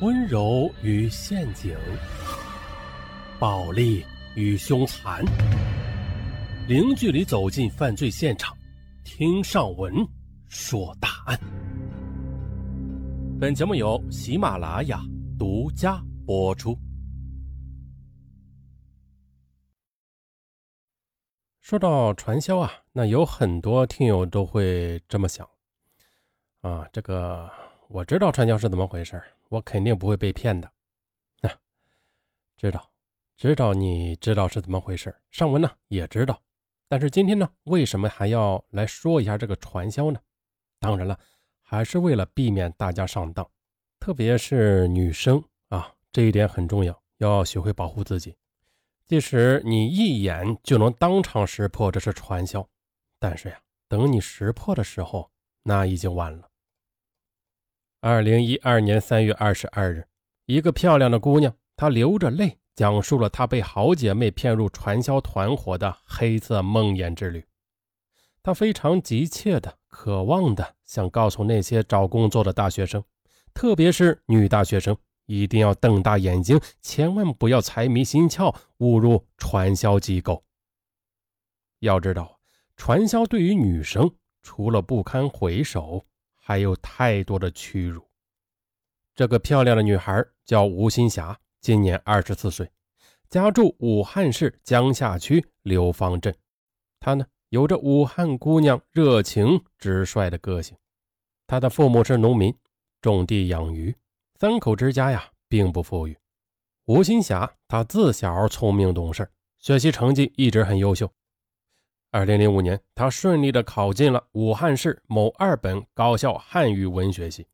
温柔与陷阱，暴力与凶残，零距离走进犯罪现场，听上文说大案。本节目由喜马拉雅独家播出。说到传销啊，那有很多听友都会这么想啊，这个我知道传销是怎么回事我肯定不会被骗的，啊，知道，知道，你知道是怎么回事上文呢也知道，但是今天呢，为什么还要来说一下这个传销呢？当然了，还是为了避免大家上当，特别是女生啊，这一点很重要，要学会保护自己。即使你一眼就能当场识破这是传销，但是呀，等你识破的时候，那已经晚了。二零一二年三月二十二日，一个漂亮的姑娘，她流着泪讲述了她被好姐妹骗入传销团伙的黑色梦魇之旅。她非常急切的、渴望的想告诉那些找工作的大学生，特别是女大学生，一定要瞪大眼睛，千万不要财迷心窍，误入传销机构。要知道，传销对于女生，除了不堪回首。还有太多的屈辱。这个漂亮的女孩叫吴新霞，今年二十四岁，家住武汉市江夏区流芳镇。她呢，有着武汉姑娘热情直率的个性。她的父母是农民，种地养鱼，三口之家呀，并不富裕。吴新霞她自小聪明懂事，学习成绩一直很优秀。二零零五年，他顺利的考进了武汉市某二本高校汉语文学系。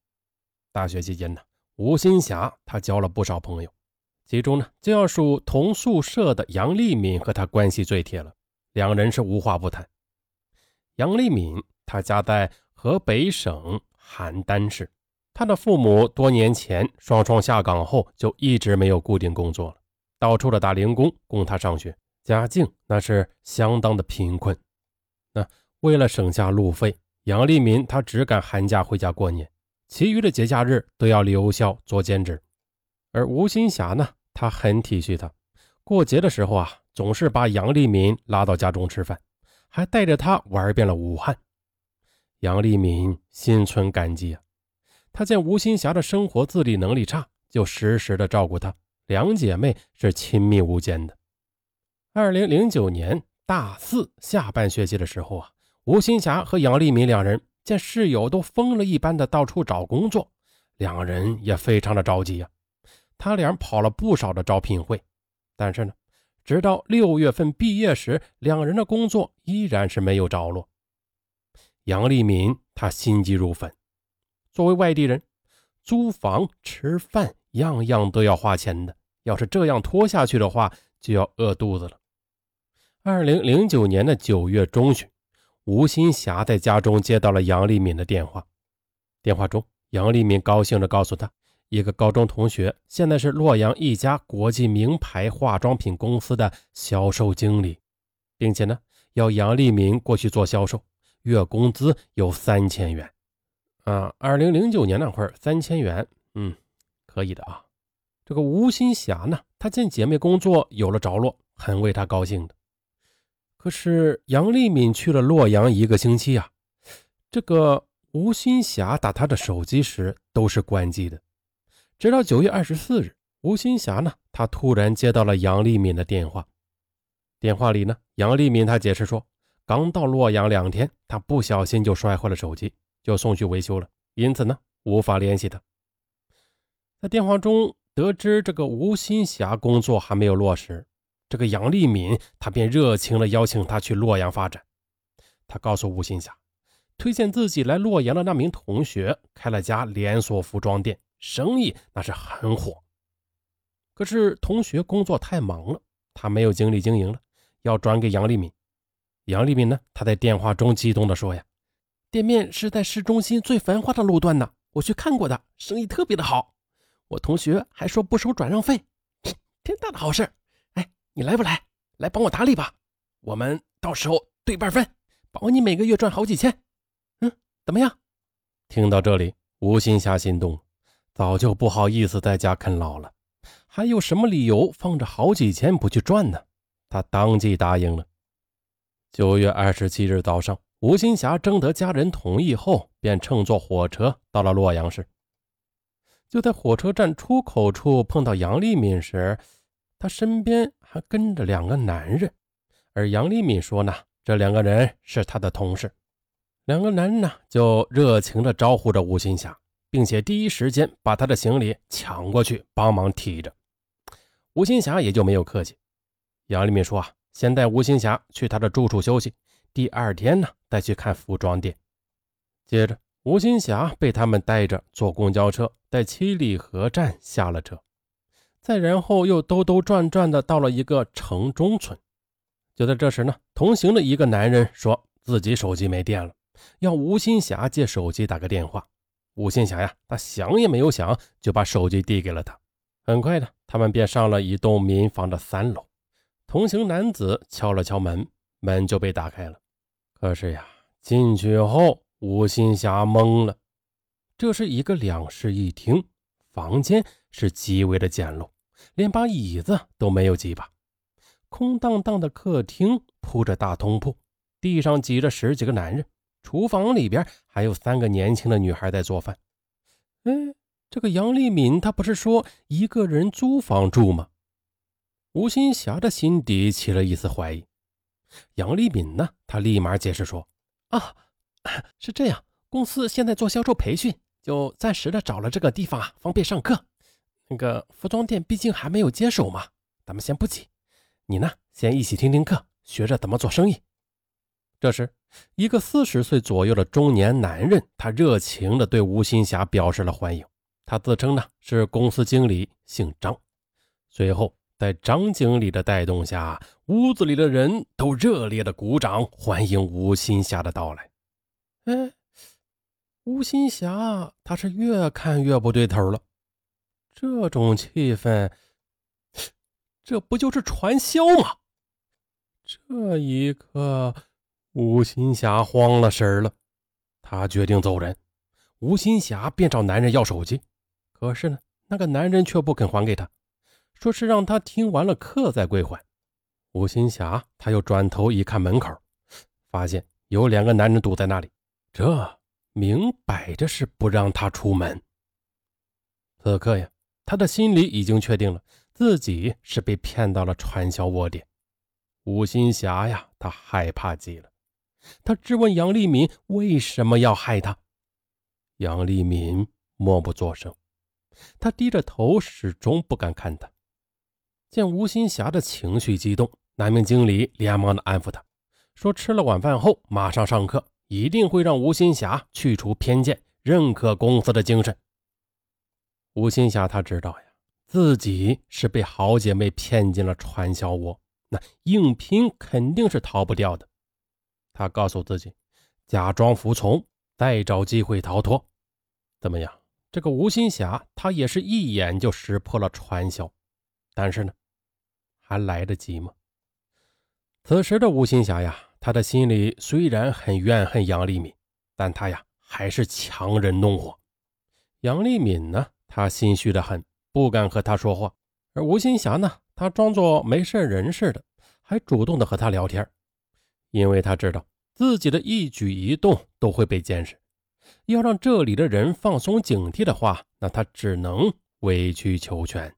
大学期间呢，吴新霞她交了不少朋友，其中呢就要数同宿舍的杨丽敏和她关系最铁了，两人是无话不谈。杨丽敏她家在河北省邯郸市，她的父母多年前双双下岗后就一直没有固定工作了，到处的打零工供她上学。家境那是相当的贫困，那为了省下路费，杨丽敏她只敢寒假回家过年，其余的节假日都要留校做兼职。而吴新霞呢，她很体恤他，过节的时候啊，总是把杨丽敏拉到家中吃饭，还带着她玩遍了武汉。杨丽敏心存感激啊，她见吴新霞的生活自理能力差，就时时的照顾她，两姐妹是亲密无间的。二零零九年大四下半学期的时候啊，吴新霞和杨丽敏两人见室友都疯了一般的到处找工作，两人也非常的着急呀。他俩跑了不少的招聘会，但是呢，直到六月份毕业时，两人的工作依然是没有着落。杨丽敏她心急如焚，作为外地人，租房、吃饭样样都要花钱的，要是这样拖下去的话，就要饿肚子了。二零零九年的九月中旬，吴新霞在家中接到了杨丽敏的电话。电话中，杨丽敏高兴地告诉他，一个高中同学现在是洛阳一家国际名牌化妆品公司的销售经理，并且呢，要杨丽敏过去做销售，月工资有三千元。啊，二零零九年那会儿，三千元，嗯，可以的啊。这个吴新霞呢，她见姐妹工作有了着落，很为她高兴的。可是杨丽敏去了洛阳一个星期啊，这个吴新霞打她的手机时都是关机的。直到九月二十四日，吴新霞呢，她突然接到了杨丽敏的电话。电话里呢，杨丽敏她解释说，刚到洛阳两天，她不小心就摔坏了手机，就送去维修了，因此呢，无法联系她。在电话中得知这个吴新霞工作还没有落实。这个杨丽敏，她便热情地邀请他去洛阳发展。他告诉吴新霞，推荐自己来洛阳的那名同学开了家连锁服装店，生意那是很火。可是同学工作太忙了，他没有精力经营了，要转给杨丽敏。杨丽敏呢，他在电话中激动地说：“呀，店面是在市中心最繁华的路段呢，我去看过的，生意特别的好。我同学还说不收转让费，天大的好事！”你来不来？来帮我打理吧，我们到时候对半分，保你每个月赚好几千。嗯，怎么样？听到这里，吴新霞心动，早就不好意思在家啃老了，还有什么理由放着好几千不去赚呢？他当即答应了。九月二十七日早上，吴新霞征得家人同意后，便乘坐火车到了洛阳市。就在火车站出口处碰到杨丽敏时，他身边还跟着两个男人，而杨丽敏说呢，这两个人是他的同事。两个男人呢，就热情地招呼着吴新霞，并且第一时间把他的行李抢过去帮忙提着。吴新霞也就没有客气。杨丽敏说啊，先带吴新霞去他的住处休息，第二天呢再去看服装店。接着。吴新霞被他们带着坐公交车，在七里河站下了车，再然后又兜兜转转的到了一个城中村。就在这时呢，同行的一个男人说自己手机没电了，要吴新霞借手机打个电话。吴新霞呀，他想也没有想，就把手机递给了他。很快的，他们便上了一栋民房的三楼。同行男子敲了敲门，门就被打开了。可是呀，进去后。吴新霞懵了，这是一个两室一厅，房间是极为的简陋，连把椅子都没有几把。空荡荡的客厅铺着大通铺，地上挤着十几个男人，厨房里边还有三个年轻的女孩在做饭。哎，这个杨丽敏她不是说一个人租房住吗？吴新霞的心底起了一丝怀疑。杨丽敏呢，她立马解释说：“啊。”是这样，公司现在做销售培训，就暂时的找了这个地方啊，方便上课。那个服装店毕竟还没有接手嘛，咱们先不急。你呢，先一起听听课，学着怎么做生意。这时，一个四十岁左右的中年男人，他热情的对吴新霞表示了欢迎。他自称呢是公司经理，姓张。随后，在张经理的带动下，屋子里的人都热烈的鼓掌欢迎吴新霞的到来。哎，吴新霞，他是越看越不对头了。这种气氛，这不就是传销吗？这一刻，吴新霞慌了神了，她决定走人。吴新霞便找男人要手机，可是呢，那个男人却不肯还给她，说是让她听完了课再归还。吴新霞她又转头一看门口，发现有两个男人堵在那里。这明摆着是不让她出门。此刻呀，他的心里已经确定了自己是被骗到了传销窝点。吴新霞呀，他害怕极了。他质问杨丽敏为什么要害他。杨丽敏默不作声，他低着头，始终不敢看他。见吴新霞的情绪激动，那名经理连忙的安抚他，说：“吃了晚饭后马上上课。”一定会让吴新霞去除偏见，认可公司的精神。吴新霞她知道呀，自己是被好姐妹骗进了传销窝，那硬拼肯定是逃不掉的。她告诉自己，假装服从，再找机会逃脱。怎么样？这个吴新霞她也是一眼就识破了传销，但是呢，还来得及吗？此时的吴新霞呀。她的心里虽然很怨恨杨丽敏，但她呀还是强忍怒火。杨丽敏呢，他心虚的很，不敢和他说话。而吴新霞呢，他装作没事人似的，还主动的和他聊天，因为他知道自己的一举一动都会被监视。要让这里的人放松警惕的话，那他只能委曲求全。